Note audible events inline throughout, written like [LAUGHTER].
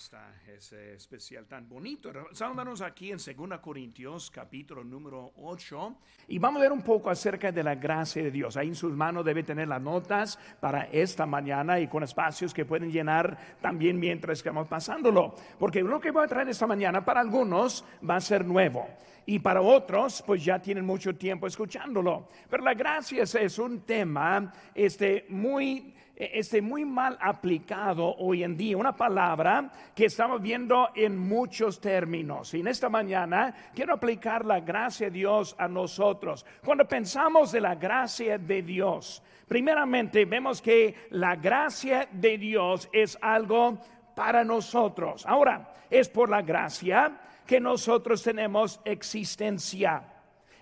esta, ese especial tan bonito. Estamos aquí en 2 Corintios, capítulo número 8, y vamos a ver un poco acerca de la gracia de Dios. Ahí en sus manos debe tener las notas para esta mañana y con espacios que pueden llenar también mientras estamos pasándolo. Porque lo que voy a traer esta mañana para algunos va a ser nuevo y para otros pues ya tienen mucho tiempo escuchándolo. Pero la gracia es, un tema este, muy este, muy mal aplicado hoy en día, una palabra que estamos viendo en muchos términos. Y en esta mañana quiero aplicar la gracia de Dios a nosotros. Cuando pensamos de la gracia de Dios, primeramente vemos que la gracia de Dios es algo para nosotros. Ahora, es por la gracia que nosotros tenemos existencia.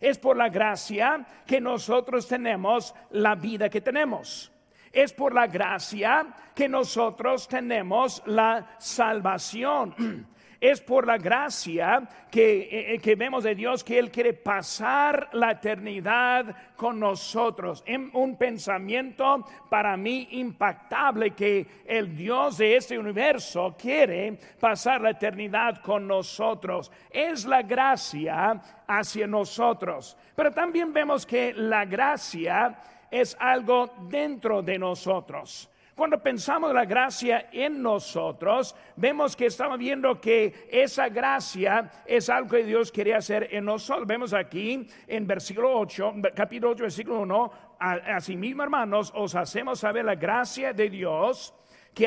Es por la gracia que nosotros tenemos la vida que tenemos. Es por la gracia que nosotros tenemos la salvación. [CLEARS THROAT] Es por la gracia que, eh, eh, que, vemos de Dios que Él quiere pasar la eternidad con nosotros. En un pensamiento para mí impactable que el Dios de este universo quiere pasar la eternidad con nosotros. Es la gracia hacia nosotros. Pero también vemos que la gracia es algo dentro de nosotros. Cuando pensamos la gracia en nosotros, vemos que estamos viendo que esa gracia es algo que Dios quiere hacer en nosotros. Vemos aquí en versículo 8, capítulo 8, versículo 1, asimismo hermanos, os hacemos saber la gracia de Dios que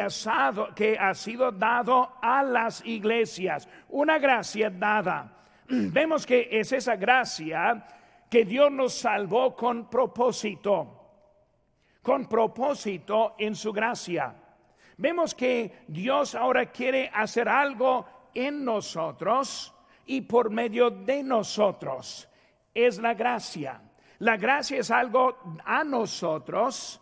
ha sido dado a las iglesias. Una gracia dada. [CLEARS THROAT] Vemos que es esa gracia que Dios nos salvó con propósito, con propósito en su gracia. Vemos que Dios ahora quiere hacer algo en nosotros y por medio de nosotros. Es la gracia. La gracia es algo a nosotros,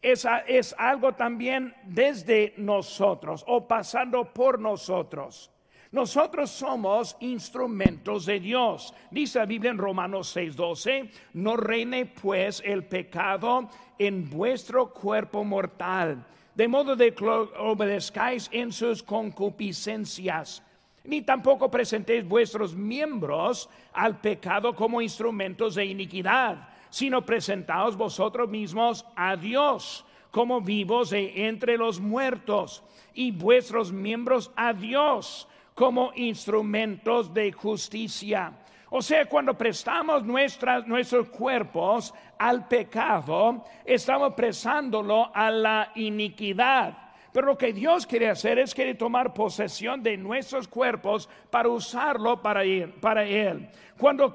es, es algo también desde nosotros o pasando por nosotros. Nosotros somos instrumentos de Dios. Dice la Biblia en Romanos 6:12, no reine pues el pecado en vuestro cuerpo mortal, de modo de que obedezcáis en sus concupiscencias, ni tampoco presentéis vuestros miembros al pecado como instrumentos de iniquidad, sino presentaos vosotros mismos a Dios como vivos entre los muertos y vuestros miembros a Dios como instrumentos de justicia. O sea, cuando prestamos nuestros cuerpos al pecado, estamos prestándolo a la iniquidad. Pero lo que Dios quiere hacer es quiere tomar posesión de nuestros cuerpos para usarlo para él. Para él. Cuando,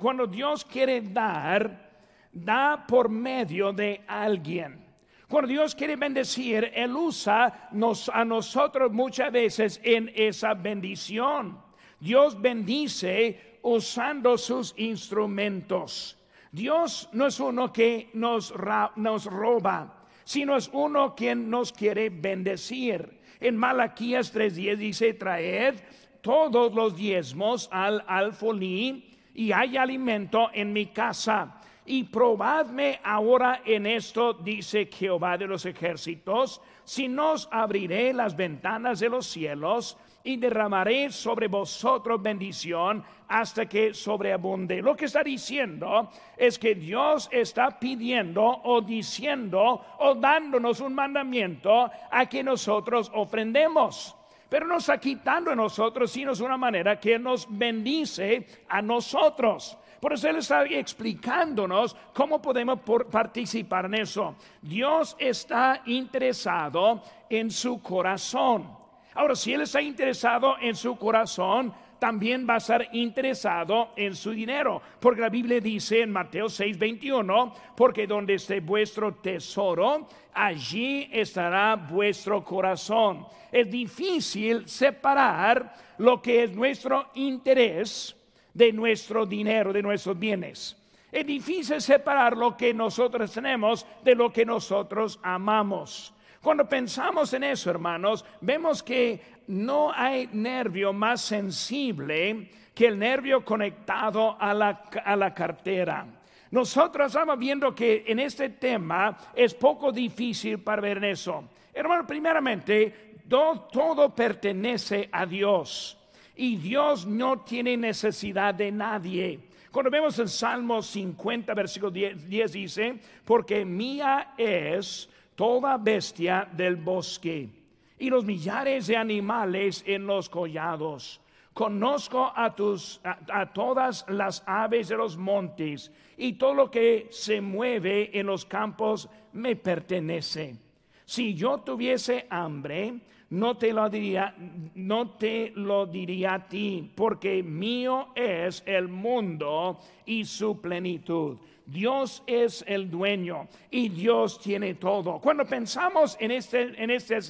cuando Dios quiere dar, da por medio de alguien. Cuando Dios quiere bendecir, Él usa a nosotros muchas veces en esa bendición. Dios bendice usando sus instrumentos. Dios no es uno que nos, nos roba, sino es uno quien nos quiere bendecir. En Malaquías 3:10 dice, traed todos los diezmos al alfolí y hay alimento en mi casa y probadme ahora en esto, dice Jehová de los ejércitos, si nos abriré las ventanas de los cielos y derramaré sobre vosotros bendición hasta que sobreabunde. Lo que está diciendo es que Dios está pidiendo o diciendo o dándonos un mandamiento a que nosotros ofrendemos. Pero no está quitando a nosotros, sino es una manera que nos bendice a nosotros. Por eso Él está explicándonos cómo podemos participar en eso. Dios está interesado en su corazón. Ahora, si Él está interesado en su corazón, también va a estar interesado en su dinero. Porque la Biblia dice en Mateo 6, 21, porque donde esté vuestro tesoro, allí estará vuestro corazón. Es difícil separar lo que es nuestro interés de nuestro dinero, de nuestros bienes. Es difícil separar lo que nosotros tenemos de lo que nosotros amamos. Cuando pensamos en eso, hermanos, vemos que no hay nervio más sensible que el nervio conectado a la, a la cartera. Nosotros estamos viendo que en este tema es poco difícil para ver eso. Hermano, primeramente, todo pertenece a Dios y Dios no tiene necesidad de nadie. Cuando vemos el Salmo 50, versículo 10, 10, dice, porque mía es toda bestia del bosque y los millares de animales en los collados. Conozco a, tus, a, todas las aves de los montes y todo lo que se mueve en los campos me pertenece. Si yo tuviese hambre, no te lo diría, no te lo diría a ti, porque mío es el mundo y su plenitud. Dios es el dueño y Dios tiene todo. Cuando pensamos en este, en este,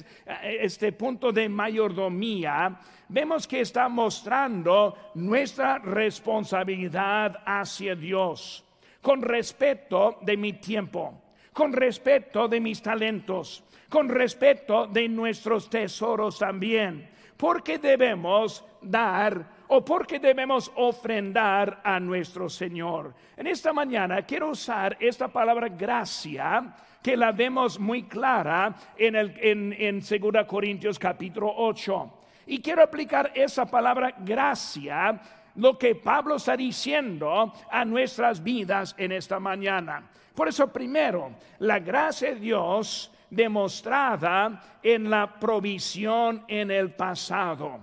este punto de mayordomía, vemos que está mostrando nuestra responsabilidad hacia Dios con respeto de mi tiempo, con respeto de mis talentos, con respeto de nuestros tesoros también. Porque debemos dar o porque debemos ofrendar a nuestro Señor. En esta mañana quiero usar esta palabra gracia que la vemos muy clara en, el, en, en 2 Corintios capítulo 8. Y quiero aplicar esa palabra gracia, lo que Pablo está diciendo a nuestras vidas en esta mañana. Por eso primero, la gracia de Dios demostrada en la provisión en el pasado.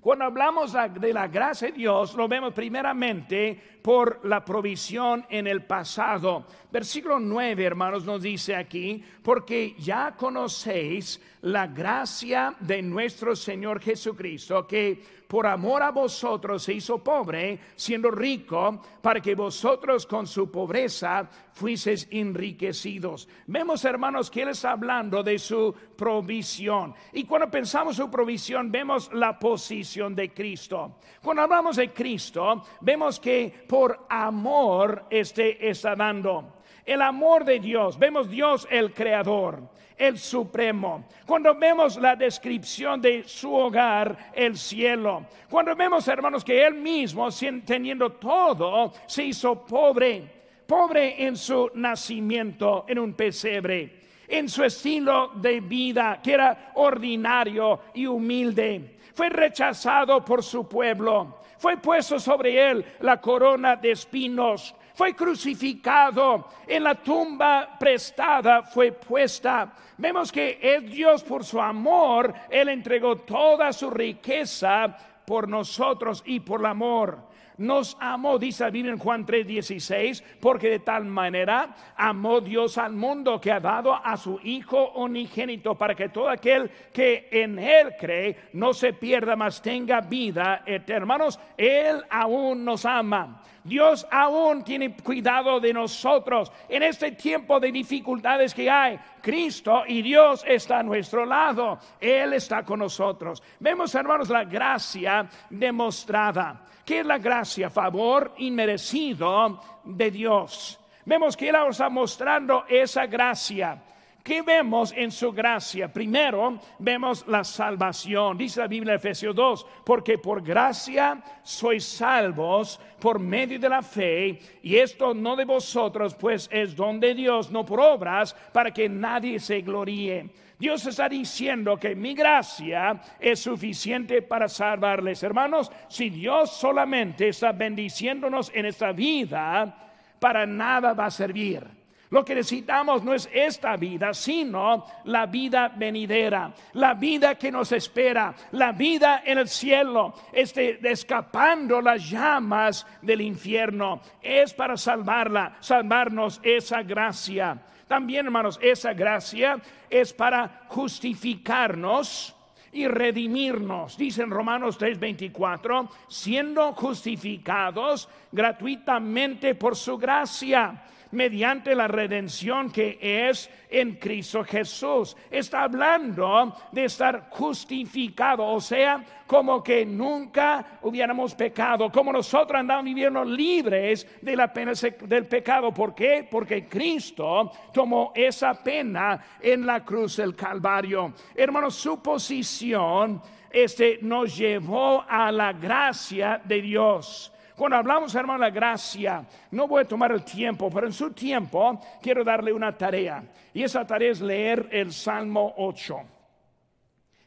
Cuando hablamos de la gracia de Dios, lo vemos primeramente por la provisión en el pasado. Versículo 9, hermanos, nos dice aquí, porque ya conocéis la gracia de nuestro Señor Jesucristo, que por amor a vosotros se hizo pobre, siendo rico, para que vosotros con su pobreza fuiseis enriquecidos. Vemos, hermanos, que Él está hablando de su provisión. Y cuando pensamos su provisión, vemos la posición de Cristo. Cuando hablamos de Cristo, vemos que por amor este está dando. El amor de Dios, vemos Dios el creador, el supremo. Cuando vemos la descripción de su hogar, el cielo. Cuando vemos, hermanos, que Él mismo, teniendo todo, se hizo pobre. Pobre en su nacimiento, en un pesebre. En su estilo de vida, que era ordinario y humilde. Fue rechazado por su pueblo. Fue puesto sobre él la corona de espinos. Fue crucificado, en la tumba prestada fue puesta. Vemos que es Dios por su amor, Él entregó toda su riqueza por nosotros y por el amor nos amó, dice la Biblia en Juan 3:16, porque de tal manera amó Dios al mundo que ha dado a su Hijo unigénito para que todo aquel que en Él cree no se pierda, mas tenga vida eterna. Hermanos, Él aún nos ama. Dios aún tiene cuidado de nosotros en este tiempo de dificultades que hay. Cristo y Dios está a nuestro lado. Él está con nosotros. Vemos, hermanos, la gracia demostrada. ¿Qué es la gracia? Favor inmerecido de Dios. Vemos que Él está mostrando esa gracia. ¿Qué vemos en su gracia? Primero, vemos la salvación. Dice la Biblia Efesios 2, porque por gracia sois salvos por medio de la fe, y esto no de vosotros, pues es don de Dios, no por obras, para que nadie se gloríe. Dios está diciendo que mi gracia es suficiente para salvarles. Hermanos, si Dios solamente está bendiciéndonos en esta vida, para nada va a servir. Lo que necesitamos no es esta vida, sino la vida venidera, la vida que nos espera, la vida en el cielo, este, escapando las llamas del infierno. Es para salvarla, salvarnos esa gracia. También, hermanos, esa gracia es para justificarnos y redimirnos. Dice en Romanos 3:24, siendo justificados gratuitamente por su gracia mediante la redención que es en Cristo Jesús. Está hablando de estar justificado, o sea, como que nunca hubiéramos pecado, como nosotros andamos viviendo libres de la pena del pecado. ¿Por qué? Porque Cristo tomó esa pena en la cruz del Calvario. Hermanos, su posición este, nos llevó a la gracia de Dios. Cuando hablamos, hermano, de la gracia, no voy a tomar el tiempo, pero en su tiempo quiero darle una tarea. Y esa tarea es leer el Salmo 8.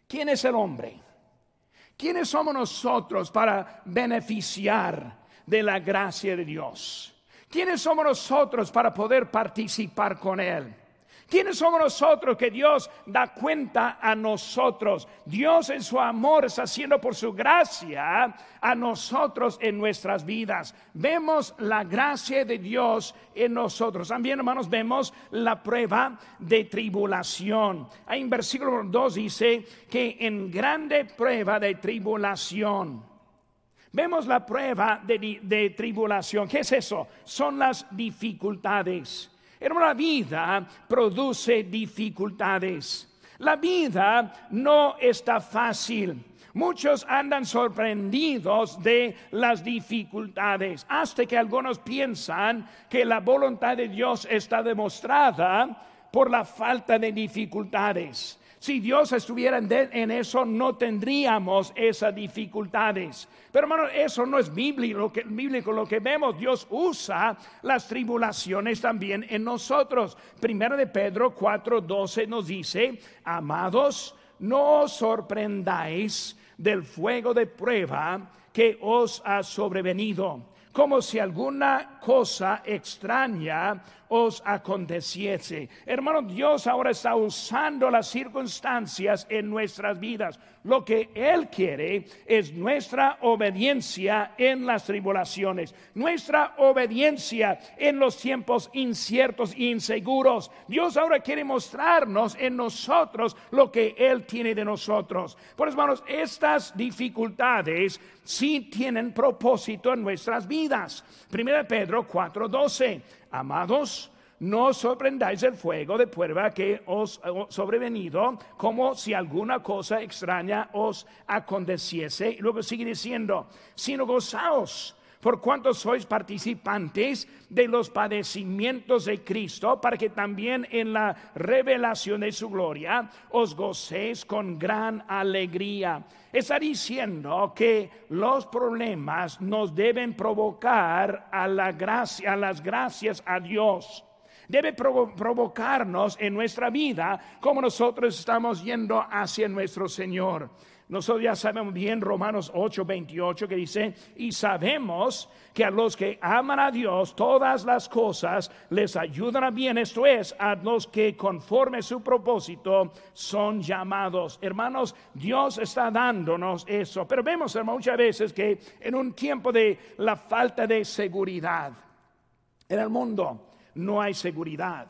¿quién es el hombre? ¿Quiénes somos nosotros para beneficiar de la gracia de Dios? ¿Quiénes somos nosotros para poder participar con Él? ¿Quiénes somos nosotros que Dios da cuenta a nosotros? Dios en su amor está haciendo por su gracia a nosotros en nuestras vidas. Vemos la gracia de Dios en nosotros. También, hermanos, vemos la prueba de tribulación. Ahí en versículo 2 dice que en grande prueba de tribulación. Vemos la prueba de, de tribulación. ¿Qué es eso? Son las dificultades. Hermano, la vida produce dificultades. La vida no está fácil. Muchos andan sorprendidos de las dificultades, hasta que algunos piensan que la voluntad de Dios está demostrada por la falta de dificultades. Si Dios estuviera en eso, no tendríamos esas dificultades. Pero hermano, eso no es bíblico lo, que, bíblico. lo que vemos. Dios usa las tribulaciones también en nosotros. Primero de Pedro 4:12 nos dice, amados, no os sorprendáis del fuego de prueba que os ha sobrevenido, como si alguna cosa extraña os aconteciese. Hermano, Dios ahora está usando las circunstancias en nuestras vidas. Lo que Él quiere es nuestra obediencia en las tribulaciones, nuestra obediencia en los tiempos inciertos e inseguros. Dios ahora quiere mostrarnos en nosotros lo que Él tiene de nosotros. Por eso, hermanos, estas dificultades sí tienen propósito en nuestras vidas. Primera Pedro 4:12 Amados, no sorprendáis el fuego de prueba que os ha sobrevenido, como si alguna cosa extraña os aconteciese. Y luego sigue diciendo, sino gozaos por cuanto sois participantes de los padecimientos de Cristo, para que también en la revelación de su gloria os gocéis con gran alegría. Está diciendo que los problemas nos deben provocar a la gracia, a las gracias a Dios debe provocarnos en nuestra vida como nosotros estamos yendo hacia nuestro Señor. Nosotros ya sabemos bien Romanos 8, 28 que dice, y sabemos que a los que aman a Dios todas las cosas les ayudan a bien, esto es, a los que conforme su propósito son llamados. Hermanos, Dios está dándonos eso, pero vemos hermanos, muchas veces que en un tiempo de la falta de seguridad en el mundo no hay seguridad,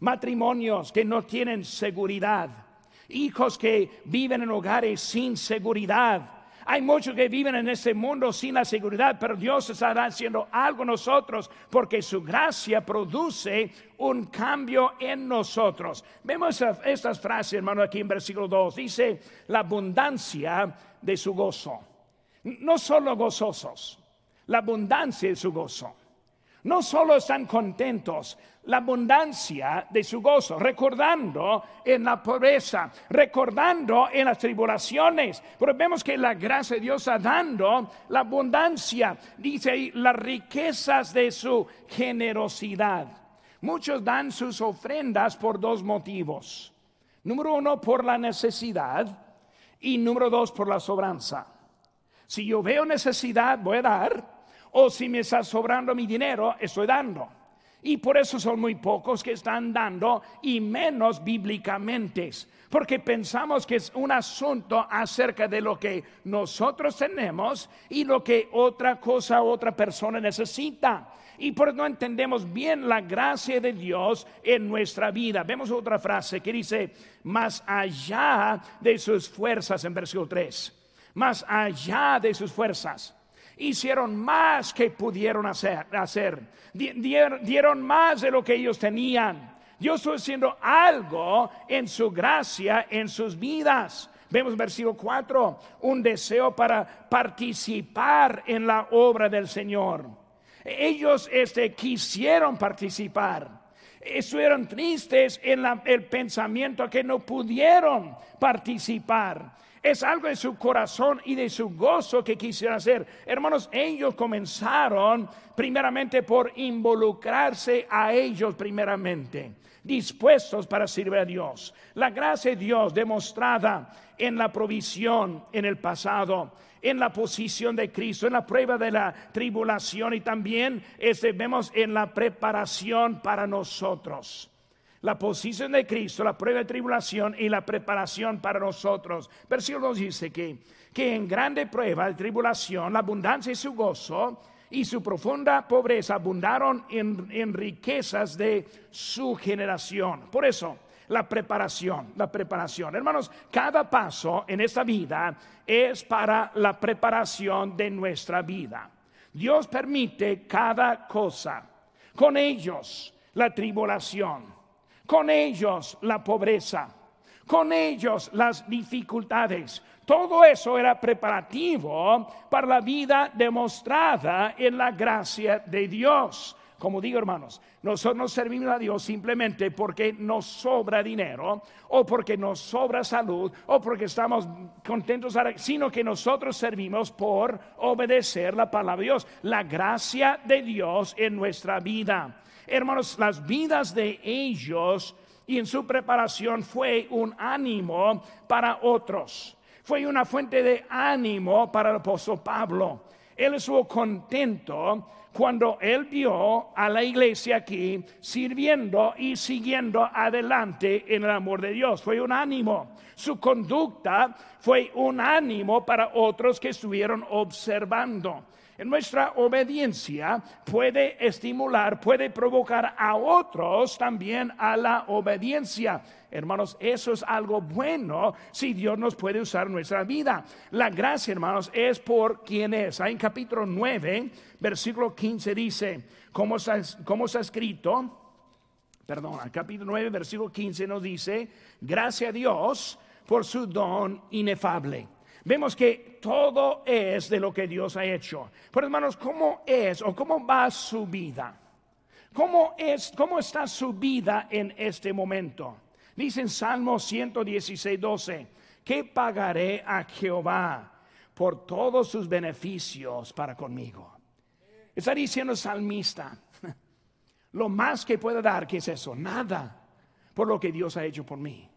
matrimonios que no tienen seguridad hijos que viven en hogares sin seguridad. Hay muchos que viven en este mundo sin la seguridad, pero Dios estará haciendo algo nosotros porque su gracia produce un cambio en nosotros. Vemos estas frases, hermano, aquí en versículo 2. Dice la abundancia de su gozo. No solo gozosos, la abundancia de su gozo. No solo están contentos, la abundancia de su gozo, recordando en la pobreza, recordando en las tribulaciones. Pero vemos que la gracia de Dios está dando la abundancia, dice ahí, las riquezas de su generosidad. Muchos dan sus ofrendas por dos motivos. Número uno, por la necesidad y número dos, por la sobranza. Si yo veo necesidad, voy a dar o si me está sobrando mi dinero, estoy dando. Y por eso son muy pocos que están dando y menos bíblicamente. Porque pensamos que es un asunto acerca de lo que nosotros tenemos y lo que otra cosa, otra persona necesita. Y por eso no entendemos bien la gracia de Dios en nuestra vida. Vemos otra frase que dice, más allá de sus fuerzas en versículo 3. Más allá de sus fuerzas hicieron más que pudieron hacer. Dieron, más de lo que ellos tenían. Dios estoy haciendo algo en su gracia, en sus vidas. Vemos versículo 4, un deseo para participar en la obra del Señor. Ellos este, quisieron participar. Estuvieron tristes en el pensamiento que no pudieron participar Es algo de su corazón y de su gozo que quisiera hacer. Hermanos, ellos comenzaron primeramente por involucrarse a ellos primeramente, dispuestos para servir a Dios. La gracia de Dios demostrada en la provisión en el pasado, en la posición de Cristo, en la prueba de la tribulación y también este, vemos en la preparación para nosotros. La posición de Cristo, la prueba de tribulación y la preparación para nosotros. Versículo 2 dice que, que en grande prueba de tribulación, la abundancia y su gozo y su profunda pobreza abundaron en, en riquezas de su generación. Por eso, la preparación, la preparación. Hermanos, cada paso en esta vida es para la preparación de nuestra vida. Dios permite cada cosa. Con ellos la tribulación, con ellos la pobreza, con ellos las dificultades. Todo eso era preparativo para la vida demostrada en la gracia de Dios. Como digo, hermanos, nosotros no servimos a Dios simplemente porque nos sobra dinero o porque nos sobra salud o porque estamos contentos, sino que nosotros servimos por obedecer la palabra de Dios, la gracia de Dios en nuestra vida. Hermanos, las vidas de ellos y en su preparación fue un ánimo para otros. Fue una fuente de ánimo para el apóstol Pablo. Él estuvo contento cuando él vio a la iglesia aquí sirviendo y siguiendo adelante en el amor de Dios. Fue un ánimo. Su conducta fue un ánimo para otros que estuvieron observando. En nuestra obediencia puede estimular, puede provocar a otros también a la obediencia. Hermanos, eso es algo bueno si Dios nos puede usar nuestra vida. La gracia, hermanos, es por quien es. Ahí en capítulo 9, versículo 15 dice, ¿cómo está, cómo está escrito? Perdón, capítulo 9, versículo 15 nos dice, gracias a Dios por su don inefable vemos que todo es de lo que Dios ha hecho. Pero hermanos, ¿cómo es o cómo va su vida? ¿Cómo, es, cómo está su vida en este momento? Dice en Salmo 116, 12, ¿qué pagaré a Jehová por todos sus beneficios para conmigo? Está diciendo el salmista, [LAUGHS] lo más que puedo dar, ¿qué es eso? Nada por lo que Dios ha hecho por mí.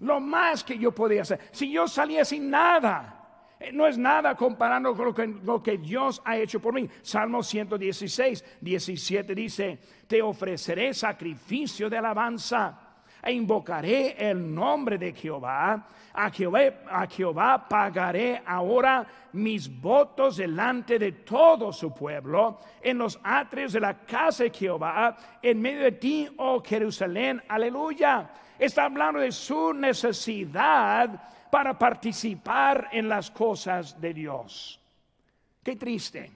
Lo más que yo podía hacer. Si yo salía sin nada, eh, no es nada comparando con lo que, Dios ha hecho por mí. Salmo 116, 17 dice, te ofreceré sacrificio de alabanza e invocaré el nombre de Jehová. A Jehová, a Jehová pagaré ahora mis votos delante de todo su pueblo, en los atrios de la casa de Jehová, en medio de ti, oh Jerusalén, aleluya está hablando de su necesidad para participar en las cosas de Dios. Qué triste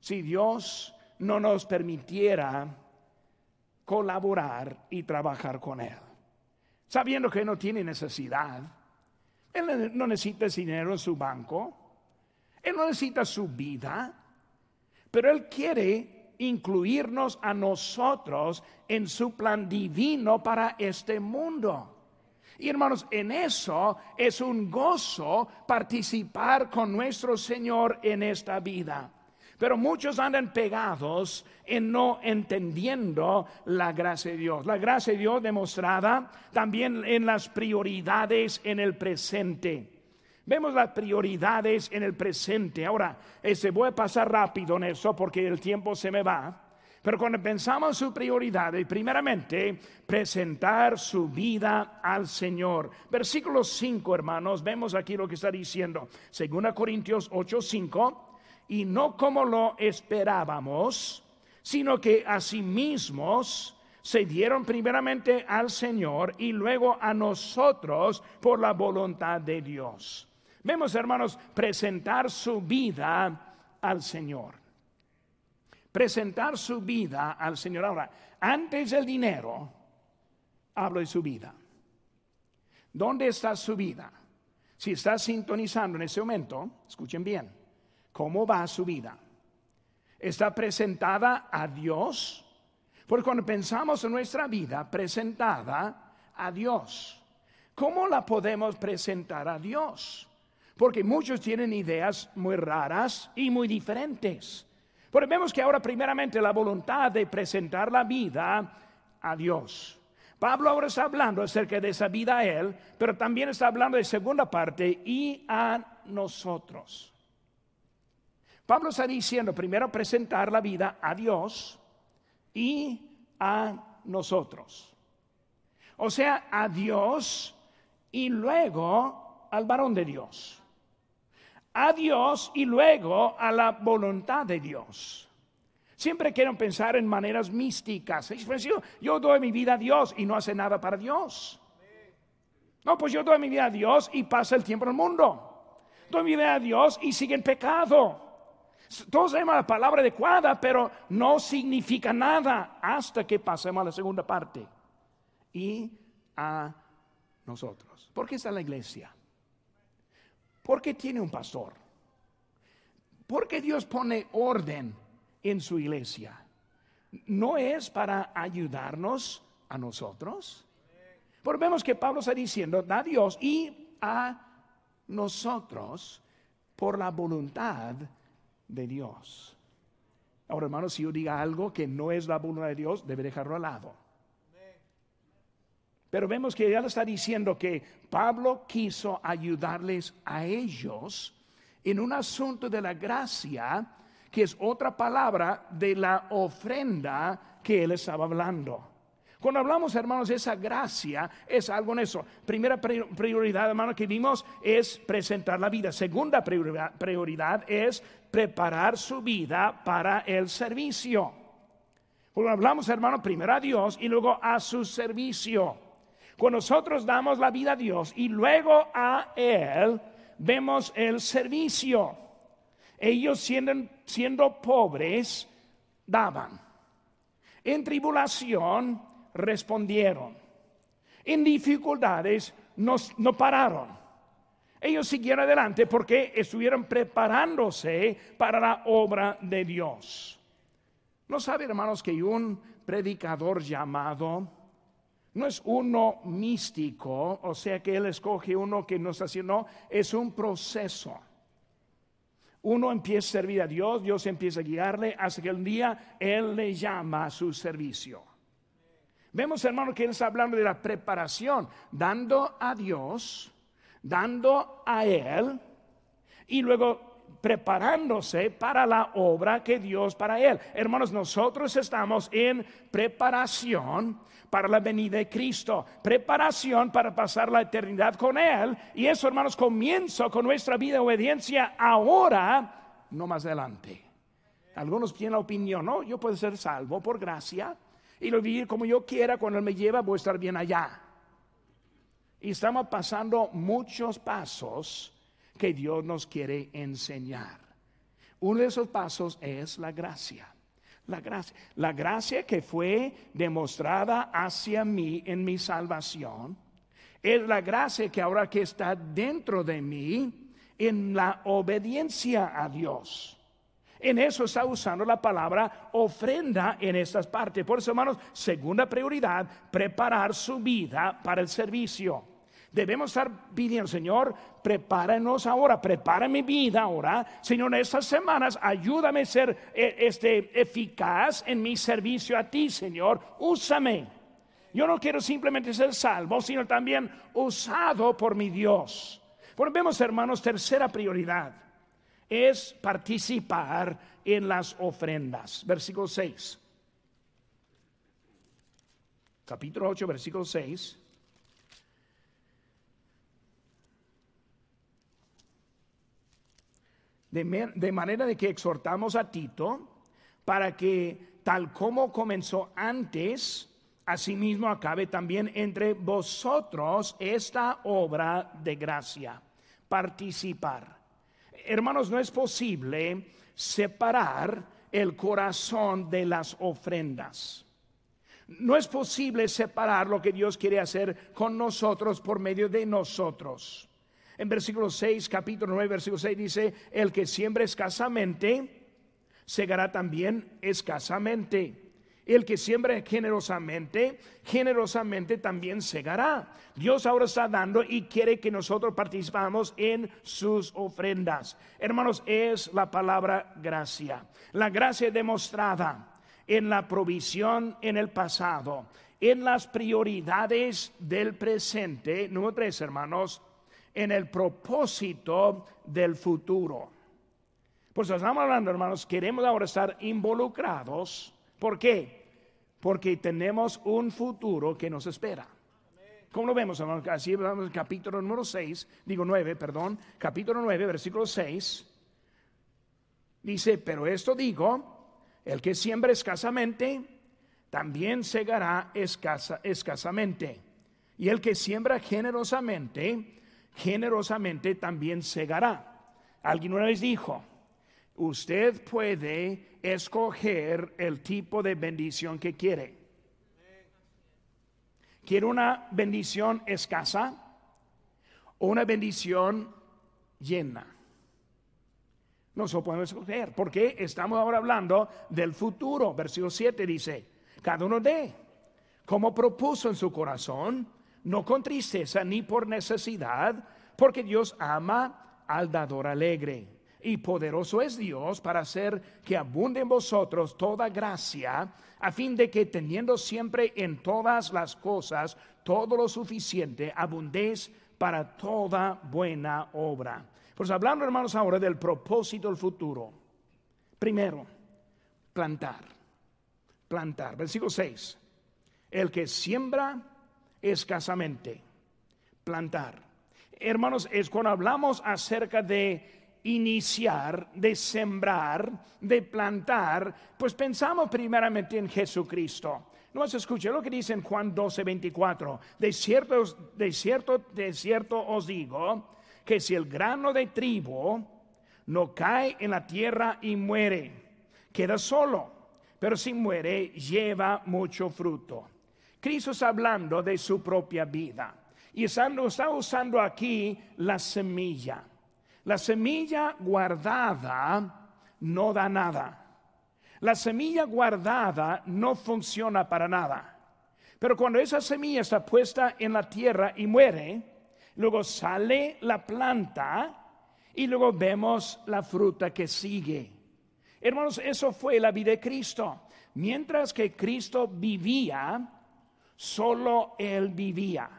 si Dios no nos permitiera colaborar y trabajar con Él, sabiendo que no tiene necesidad. Él no necesita dinero en su banco, Él no necesita su vida, pero Él quiere incluirnos a nosotros en su plan divino para este mundo. Y hermanos, en eso es un gozo participar con nuestro Señor en esta vida. Pero muchos andan pegados en no entendiendo la gracia de Dios. La gracia de Dios demostrada también en las prioridades en el presente. Vemos las prioridades en el presente. Ahora, este, voy a pasar rápido en eso porque el tiempo se me va. Pero cuando pensamos en su prioridades, primeramente, presentar su vida al Señor. Versículo 5, hermanos, vemos aquí lo que está diciendo. Según Corintios 8, 5. Y no como lo esperábamos, sino que a sí mismos se dieron primeramente al Señor y luego a nosotros por la voluntad de Dios. Vemos, hermanos, presentar su vida al Señor. Presentar su vida al Señor. Ahora, antes del dinero, hablo de su vida. ¿Dónde está su vida? Si está sintonizando en ese momento, escuchen bien, ¿cómo va su vida? ¿Está presentada a Dios? Porque cuando pensamos en nuestra vida presentada a Dios, ¿Cómo la podemos presentar a Dios? Porque muchos tienen ideas muy raras y muy diferentes. Pero vemos que ahora primeramente la voluntad de presentar la vida a Dios. Pablo ahora está hablando acerca de esa vida a Él, pero también está hablando de segunda parte y a nosotros. Pablo está diciendo primero presentar la vida a Dios y a nosotros. O sea, a Dios y luego al varón de Dios. A Dios y luego a la voluntad de Dios. Siempre quieren pensar en maneras místicas. Yo, yo doy mi vida a Dios y no hace nada para Dios. No, pues yo doy mi vida a Dios y pasa el tiempo en el mundo. Doy mi vida a Dios y sigue en pecado. Todos sabemos la palabra adecuada, pero no significa nada hasta que pasemos a la segunda parte. Y a nosotros. ¿Por qué está la iglesia? ¿Por qué tiene un pastor? ¿Por qué Dios pone orden en su iglesia. No es para ayudarnos a nosotros. Porque vemos que Pablo está diciendo a Dios y a nosotros por la voluntad de Dios. Ahora, hermanos, si yo diga algo que no es la voluntad de Dios, debe dejarlo al lado. Pero vemos que ya le está diciendo que Pablo quiso ayudarles a ellos en un asunto de la gracia que es otra palabra de la ofrenda que él estaba hablando. Cuando hablamos, hermanos, de esa gracia, es algo en eso. Primera prioridad, hermano, que vimos es presentar la vida. Segunda prioridad, es preparar su vida para el servicio. Cuando hablamos, hermano, primero a Dios y luego a su servicio. Cuando nosotros damos la vida a Dios y luego a Él, vemos el servicio. Ellos siendo, pobres, daban. En tribulación respondieron. En dificultades no pararon. Ellos siguieron adelante porque estuvieron preparándose para la obra de Dios. ¿No sabe, hermanos, que un predicador llamado no es uno místico, o sea que él escoge uno que no está haciendo, es un proceso uno empieza a servir a Dios, Dios empieza a guiarle hasta que un día Él le llama a su servicio. Vemos, hermano, que Él está hablando de la preparación, dando a Dios, dando a Él y luego preparándose para la obra que Dios para Él. Hermanos, nosotros estamos en preparación para la venida de Cristo, preparación para pasar la eternidad con Él. Y eso, hermanos, comienza con nuestra vida de obediencia ahora, no más adelante. Algunos tienen la opinión, no, yo puedo ser salvo por gracia y lo vivir como yo quiera, cuando Él me lleva, voy a estar bien allá. Y estamos pasando muchos pasos que Dios nos quiere enseñar. Uno de esos pasos es la gracia. La gracia, la gracia que fue demostrada hacia mí en mi salvación, es la gracia que ahora que está dentro de mí en la obediencia a Dios. En eso está usando la palabra ofrenda en estas partes. Por eso, hermanos, segunda prioridad, preparar su vida para el servicio. Debemos estar pidiendo, Señor, prepáranos ahora, prepara mi vida ahora. Señor, en estas semanas ayúdame a ser eh, este, eficaz en mi servicio a ti, Señor. Úsame. Yo no quiero simplemente ser salvo, sino también usado por mi Dios. Porque vemos, hermanos, tercera prioridad es participar en las ofrendas. Versículo 6. Capítulo 8, versículo 6. De, manera de que exhortamos a Tito para que tal como comenzó antes, asimismo acabe también entre vosotros esta obra de gracia. Participar. Hermanos, no es posible separar el corazón de las ofrendas. No es posible separar lo que Dios quiere hacer con nosotros por medio de nosotros. En versículo 6, capítulo 9, versículo 6 dice, el que siembra escasamente, segará también escasamente. El que siembra generosamente, generosamente también segará. Dios ahora está dando y quiere que nosotros participamos en sus ofrendas. Hermanos, es la palabra gracia. La gracia demostrada en la provisión en el pasado, en las prioridades del presente. Número tres, hermanos, en el propósito del futuro. Pues estamos hablando, hermanos, queremos ahora estar involucrados ¿Por qué? Porque tenemos un futuro que nos espera. ¿Cómo lo vemos? Así hablamos en capítulo número 6, digo 9, perdón, capítulo 9, versículo 6. Dice, pero esto digo, el que siembra escasamente, también segará escasa, escasamente. Y el que siembra generosamente, generosamente también segará. Alguien una vez dijo, usted puede escoger el tipo de bendición que quiere. ¿Quiere una bendición escasa o una bendición llena? No se podemos escoger, porque estamos ahora hablando del futuro. Versículo 7 dice, cada uno de, como propuso en su corazón, no con tristeza ni por necesidad, porque Dios ama al dador alegre y poderoso es Dios para hacer que abunde en vosotros toda gracia, a fin de que teniendo siempre en todas las cosas todo lo suficiente, abundéis para toda buena obra. Pues hablando, hermanos, ahora del propósito del futuro. Primero, plantar. Plantar. Versículo 6. El que siembra escasamente. Plantar. Hermanos, es cuando hablamos acerca de iniciar, de sembrar, de plantar, pues pensamos primeramente en Jesucristo. No se escucha lo que dice en Juan 12, 24. De cierto, de cierto, de cierto os digo que si el grano de trigo no cae en la tierra y muere, queda solo, pero si muere lleva mucho fruto. Cristo está hablando de su propia vida y está usando aquí la semilla. La semilla guardada no da nada. La semilla guardada no funciona para nada. Pero cuando esa semilla está puesta en la tierra y muere, luego sale la planta y luego vemos la fruta que sigue. Hermanos, eso fue la vida de Cristo. Mientras que Cristo vivía, solo Él vivía.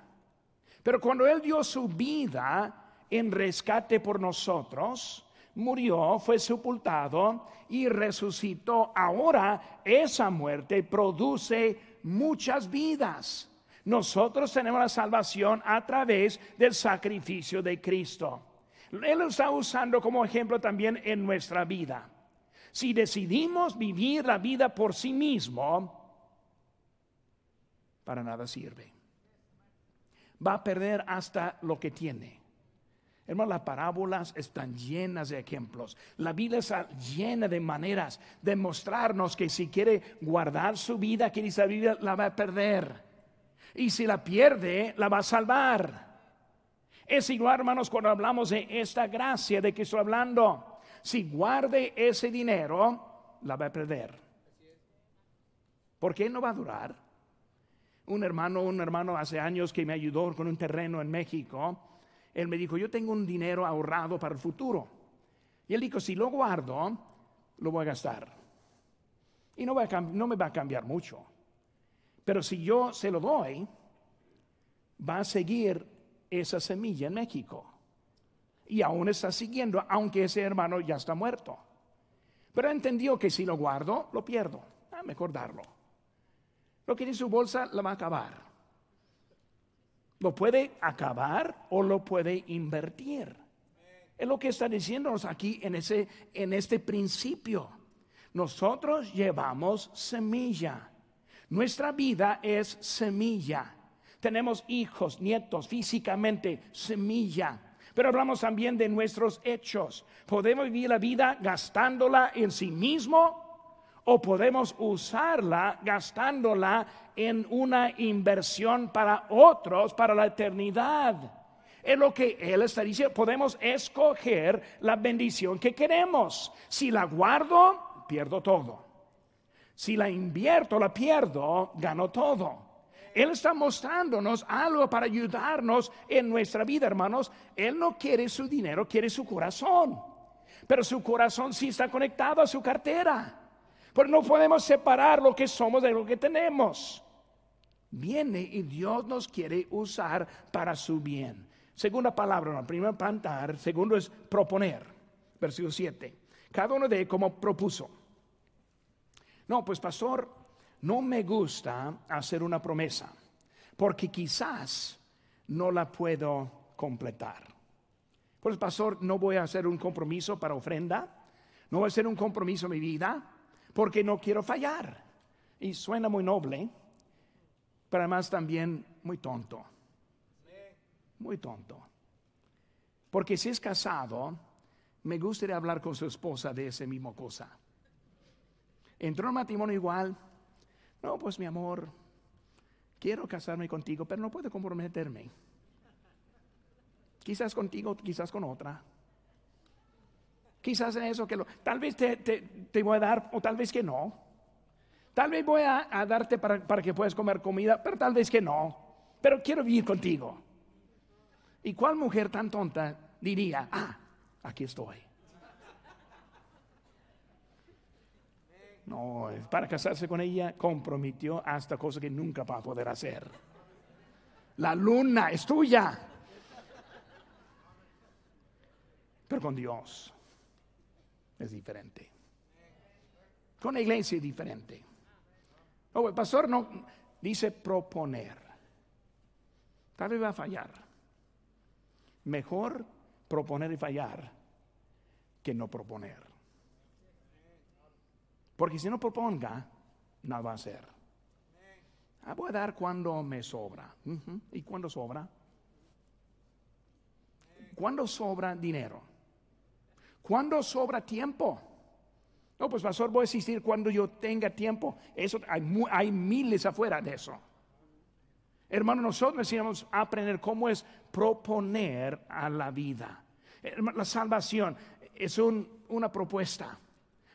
Pero cuando Él dio su vida, en rescate por nosotros, murió, fue sepultado y resucitó. Ahora esa muerte produce muchas vidas. Nosotros tenemos la salvación a través del sacrificio de Cristo. Él lo está usando como ejemplo también en nuestra vida. Si decidimos vivir la vida por sí mismo, para nada sirve. Va a perder hasta lo que tiene. Hermanos, las parábolas están llenas de ejemplos. La vida está llena de maneras de mostrarnos que si quiere guardar su vida, que esa vida la va a perder. Y si la pierde, la va a salvar. Es igual, hermanos, cuando hablamos de esta gracia de que estoy hablando. Si guarde ese dinero, la va a perder. ¿Por qué no va a durar? Un hermano, un hermano hace años que me ayudó con un terreno en México él me dijo, yo tengo un dinero ahorrado para el futuro. Y él dijo, si lo guardo, lo voy a gastar. Y no, me va a cambiar mucho. Pero si yo se lo doy, va a seguir esa semilla en México. Y aún está siguiendo, aunque ese hermano ya está muerto. Pero entendió que si lo guardo, lo pierdo. Ah, mejor darlo. Lo que en su bolsa lo va a acabar. Lo puede acabar o lo puede invertir. Es lo que está diciéndonos aquí en, ese, en este principio. Nosotros llevamos semilla. Nuestra vida es semilla. Tenemos hijos, nietos, físicamente semilla. Pero hablamos también de nuestros hechos. Podemos vivir la vida gastándola en sí mismo o podemos usarla gastándola en una inversión para otros, para la eternidad. Es lo que Él está diciendo. Podemos escoger la bendición que queremos. Si la guardo, pierdo todo. Si la invierto, la pierdo, gano todo. Él está mostrándonos algo para ayudarnos en nuestra vida, hermanos. Él no quiere su dinero, quiere su corazón. Pero su corazón sí está conectado a su cartera. Pero no podemos separar lo que somos de lo que tenemos. Viene y Dios nos quiere usar para su bien. Segunda palabra, la primera plantar, segundo es proponer. Versículo 7. Cada uno de como propuso. No, pues pastor, no me gusta hacer una promesa, porque quizás no la puedo completar. Pues pastor, no voy a hacer un compromiso para ofrenda, no voy a hacer un compromiso en mi vida, porque no quiero fallar. Y suena muy noble, pero además también muy tonto. Muy tonto. Porque si es casado, me gustaría hablar con su esposa de esa misma cosa. Entró en matrimonio igual, no, pues mi amor, quiero casarme contigo, pero no puedo comprometerme. Quizás contigo, quizás con otra. Quizás en eso que lo... Tal vez te, voy a dar o tal vez que no. Tal vez voy a, darte para, para, que puedas comer comida, pero tal vez que no. Pero quiero vivir contigo. ¿Y cuál mujer tan tonta diría, ah, aquí estoy? No, para casarse con ella comprometió hasta cosas que nunca va a poder hacer. La luna es tuya. Pero con Dios es diferente. Con la iglesia es diferente. No, el pastor no dice proponer. Tal vez va a fallar. Mejor proponer y fallar que no proponer. Porque si no proponga, nada va a hacer. Ah, voy a dar cuando me sobra. ¿Y cuando sobra? ¿Cuándo sobra dinero? ¿Cuándo sobra tiempo? No, pues pastor, voy a existir cuando yo tenga tiempo. Eso hay, hay miles afuera de eso. Hermano, nosotros necesitamos aprender cómo es proponer a la vida. La salvación es una propuesta.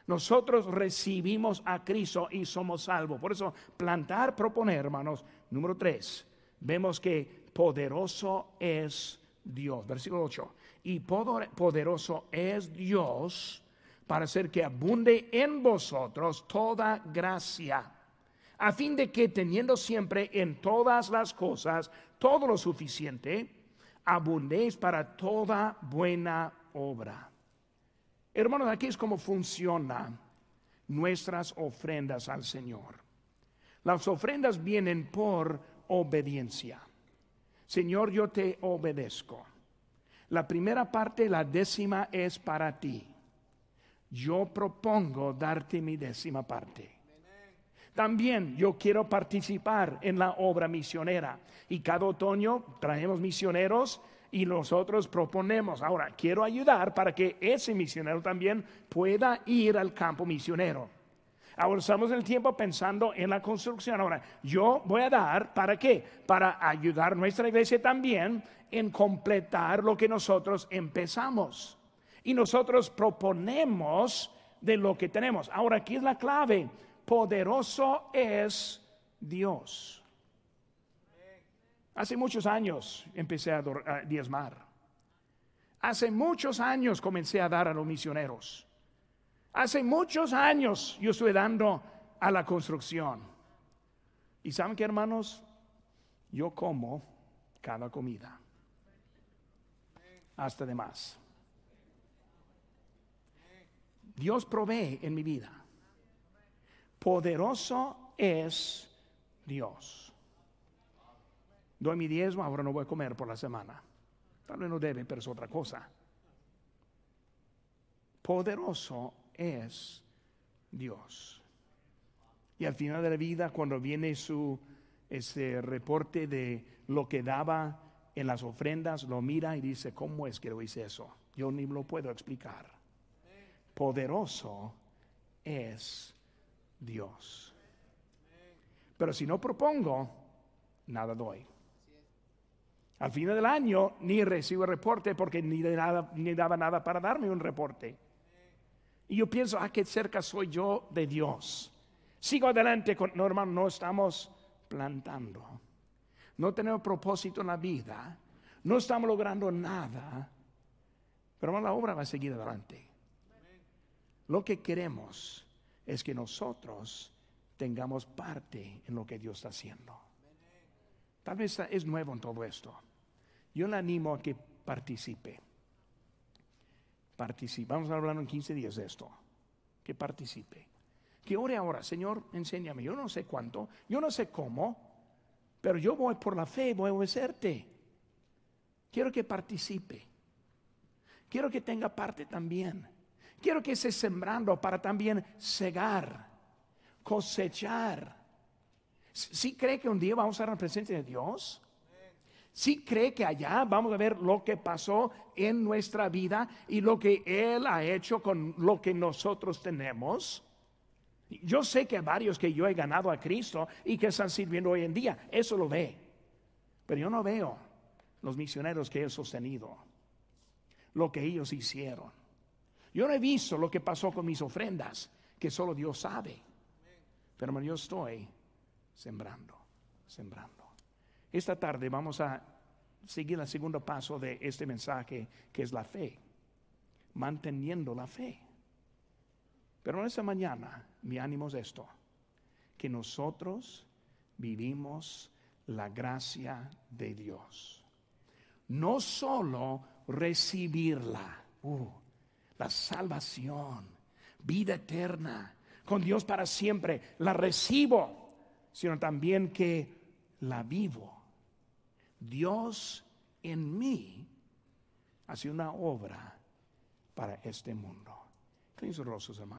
Nosotros recibimos a Cristo y somos salvos. Por eso, plantar, proponer, hermanos. Número tres, vemos que poderoso es Dios. Versículo 8. Y poderoso es Dios para hacer que abunde en vosotros toda gracia, a fin de que teniendo siempre en todas las cosas todo lo suficiente, abundéis para toda buena obra. Hermanos, aquí es como funcionan nuestras ofrendas al Señor. Las ofrendas vienen por obediencia. Señor, yo te obedezco. La primera parte, la décima, es para ti. Yo propongo darte mi décima parte. También yo quiero participar en la obra misionera. Y cada otoño traemos misioneros y nosotros proponemos, ahora quiero ayudar para que ese misionero también pueda ir al campo misionero. En el tiempo pensando en la construcción. Ahora, yo voy a dar, ¿para qué? Para ayudar a nuestra iglesia también en completar lo que nosotros empezamos. Y nosotros proponemos de lo que tenemos. Ahora, aquí es la clave. Poderoso es Dios. Hace muchos años empecé a, diezmar. Hace muchos años comencé a dar a los misioneros. Hace muchos años yo estoy dando a la construcción. ¿Y saben qué, hermanos? Yo como cada comida. Hasta de más. Dios provee en mi vida. Poderoso es Dios doy mi diezmo, ahora no voy a comer por la semana. Tal vez no debe, pero es otra cosa. Poderoso es Dios. Y al final de la vida, cuando viene su ese reporte de lo que daba en las ofrendas, lo mira y dice, ¿cómo es que lo hice eso? Yo ni lo puedo explicar. Poderoso es Dios. Pero si no propongo, nada doy. Al final del año ni recibo reporte porque ni, nada, ni daba nada para darme un reporte. Y yo pienso, ah, qué cerca soy yo de Dios. Sigo adelante, con, no hermano, no estamos plantando. No tenemos propósito en la vida. No estamos logrando nada. Pero la obra va a seguir adelante. Lo que queremos es que nosotros tengamos parte en lo que Dios está haciendo. Tal vez es nuevo en todo esto. Yo le animo a que participe. Participe. Vamos a hablar en 15 días de esto. Que participe. Que ore ahora, Señor, enséñame. Yo no sé cuánto, yo no sé cómo, pero yo voy por la fe, voy a obedecerte. Quiero que participe. Quiero que tenga parte también. Quiero que esté sembrando para también cegar, cosechar. Si cree que un día vamos a estar en presencia de Dios, si cree que allá vamos a ver lo que pasó en nuestra vida y lo que Él ha hecho con lo que nosotros tenemos. Yo sé que varios que yo he ganado a Cristo y que están sirviendo hoy en día, eso lo ve. Pero yo no veo los misioneros que he sostenido, lo que ellos hicieron. Yo no he visto lo que pasó con mis ofrendas, que solo Dios sabe. Pero yo estoy sembrando, sembrando. Esta tarde vamos a seguir el segundo paso de este mensaje, que es la fe, manteniendo la fe. Pero en esta mañana mi ánimo es esto, que nosotros vivimos la gracia de Dios. No solo recibirla, uh, la salvación, vida eterna, con Dios para siempre, la recibo, sino también que la vivo. Dios en mí hace una obra para este mundo. hermanos.